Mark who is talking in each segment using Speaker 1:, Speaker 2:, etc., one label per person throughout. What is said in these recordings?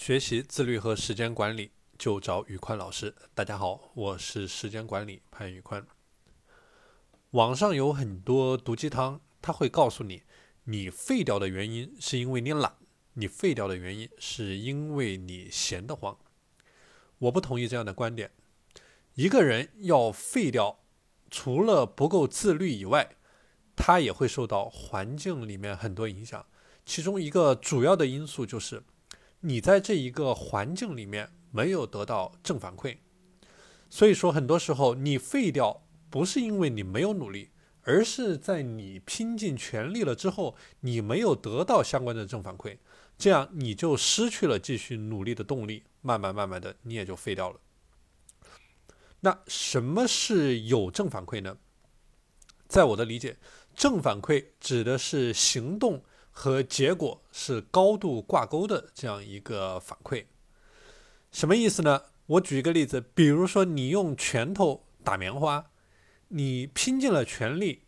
Speaker 1: 学习自律和时间管理，就找宇宽老师。大家好，我是时间管理潘宇宽。网上有很多毒鸡汤，他会告诉你，你废掉的原因是因为你懒，你废掉的原因是因为你闲得慌。我不同意这样的观点。一个人要废掉，除了不够自律以外，他也会受到环境里面很多影响。其中一个主要的因素就是。你在这一个环境里面没有得到正反馈，所以说很多时候你废掉不是因为你没有努力，而是在你拼尽全力了之后，你没有得到相关的正反馈，这样你就失去了继续努力的动力，慢慢慢慢的你也就废掉了。那什么是有正反馈呢？在我的理解，正反馈指的是行动。和结果是高度挂钩的这样一个反馈，什么意思呢？我举一个例子，比如说你用拳头打棉花，你拼尽了全力，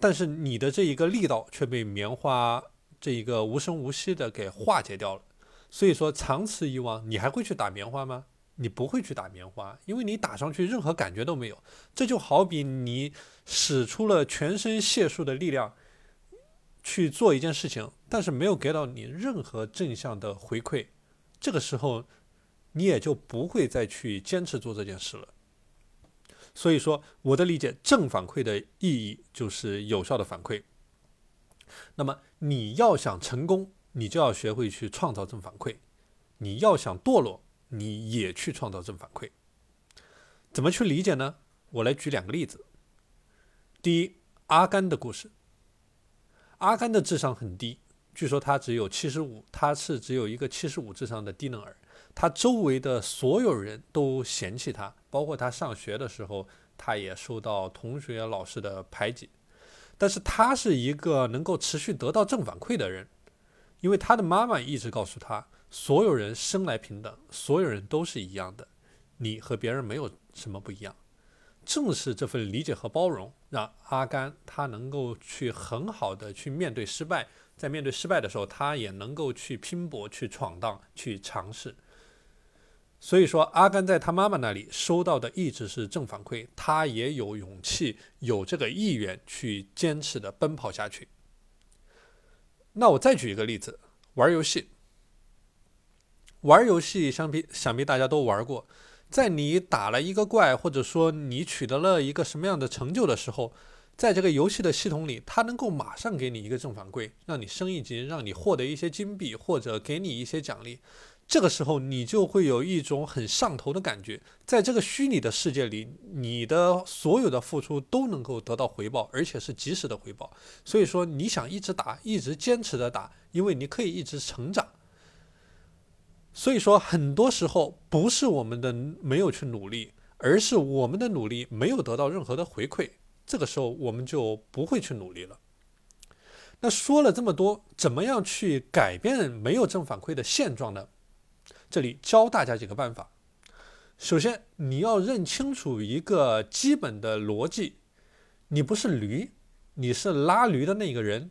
Speaker 1: 但是你的这一个力道却被棉花这一个无声无息的给化解掉了。所以说，长此以往，你还会去打棉花吗？你不会去打棉花，因为你打上去任何感觉都没有。这就好比你使出了全身解数的力量。去做一件事情，但是没有给到你任何正向的回馈，这个时候你也就不会再去坚持做这件事了。所以说，我的理解，正反馈的意义就是有效的反馈。那么你要想成功，你就要学会去创造正反馈；你要想堕落，你也去创造正反馈。怎么去理解呢？我来举两个例子。第一，阿甘的故事。阿甘的智商很低，据说他只有七十五，他是只有一个七十五智商的低能儿。他周围的所有人都嫌弃他，包括他上学的时候，他也受到同学、老师的排挤。但是他是一个能够持续得到正反馈的人，因为他的妈妈一直告诉他，所有人生来平等，所有人都是一样的，你和别人没有什么不一样。正是这份理解和包容，让阿甘他能够去很好的去面对失败，在面对失败的时候，他也能够去拼搏、去闯荡、去尝试。所以说，阿甘在他妈妈那里收到的一直是正反馈，他也有勇气、有这个意愿去坚持的奔跑下去。那我再举一个例子，玩游戏。玩游戏，相比想必大家都玩过。在你打了一个怪，或者说你取得了一个什么样的成就的时候，在这个游戏的系统里，它能够马上给你一个正反馈，让你升一级，让你获得一些金币，或者给你一些奖励。这个时候，你就会有一种很上头的感觉。在这个虚拟的世界里，你的所有的付出都能够得到回报，而且是及时的回报。所以说，你想一直打，一直坚持的打，因为你可以一直成长。所以说，很多时候不是我们的没有去努力，而是我们的努力没有得到任何的回馈。这个时候，我们就不会去努力了。那说了这么多，怎么样去改变没有正反馈的现状呢？这里教大家几个办法。首先，你要认清楚一个基本的逻辑：你不是驴，你是拉驴的那个人。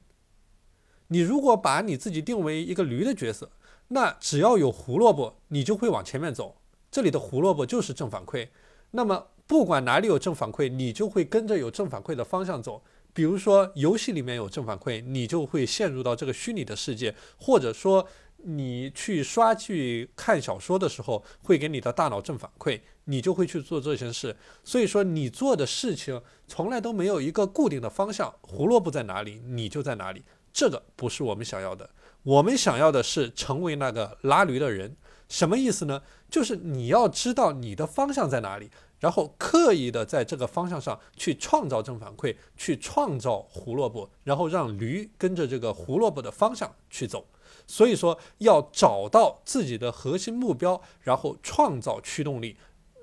Speaker 1: 你如果把你自己定为一个驴的角色。那只要有胡萝卜，你就会往前面走。这里的胡萝卜就是正反馈。那么不管哪里有正反馈，你就会跟着有正反馈的方向走。比如说游戏里面有正反馈，你就会陷入到这个虚拟的世界；或者说你去刷剧、看小说的时候，会给你的大脑正反馈，你就会去做这些事。所以说，你做的事情从来都没有一个固定的方向，胡萝卜在哪里，你就在哪里。这个不是我们想要的。我们想要的是成为那个拉驴的人，什么意思呢？就是你要知道你的方向在哪里，然后刻意的在这个方向上去创造正反馈，去创造胡萝卜，然后让驴跟着这个胡萝卜的方向去走。所以说，要找到自己的核心目标，然后创造驱动力，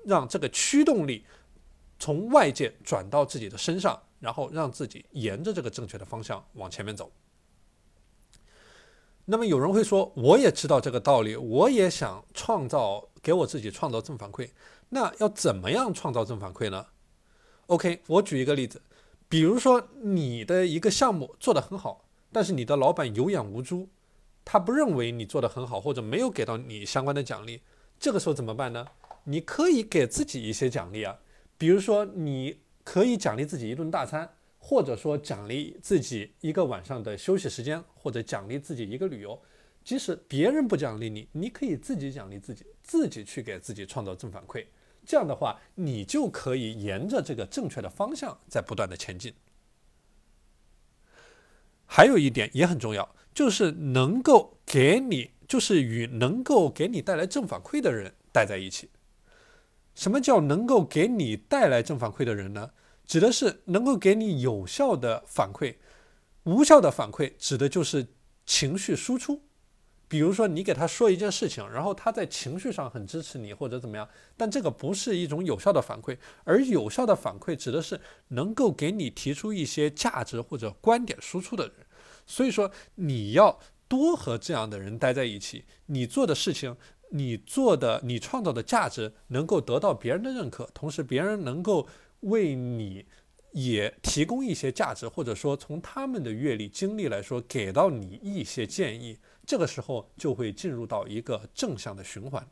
Speaker 1: 让这个驱动力从外界转到自己的身上，然后让自己沿着这个正确的方向往前面走。那么有人会说，我也知道这个道理，我也想创造给我自己创造正反馈。那要怎么样创造正反馈呢？OK，我举一个例子，比如说你的一个项目做得很好，但是你的老板有眼无珠，他不认为你做得很好，或者没有给到你相关的奖励，这个时候怎么办呢？你可以给自己一些奖励啊，比如说你可以奖励自己一顿大餐，或者说奖励自己一个晚上的休息时间，或者奖励自己一个旅游。即使别人不奖励你，你可以自己奖励自己，自己去给自己创造正反馈。这样的话，你就可以沿着这个正确的方向在不断的前进。还有一点也很重要，就是能够给你，就是与能够给你带来正反馈的人待在一起。什么叫能够给你带来正反馈的人呢？指的是能够给你有效的反馈，无效的反馈指的就是情绪输出。比如说，你给他说一件事情，然后他在情绪上很支持你或者怎么样，但这个不是一种有效的反馈，而有效的反馈指的是能够给你提出一些价值或者观点输出的人。所以说，你要多和这样的人待在一起，你做的事情，你做的，你创造的价值能够得到别人的认可，同时别人能够为你也提供一些价值，或者说从他们的阅历经历来说，给到你一些建议。这个时候就会进入到一个正向的循环。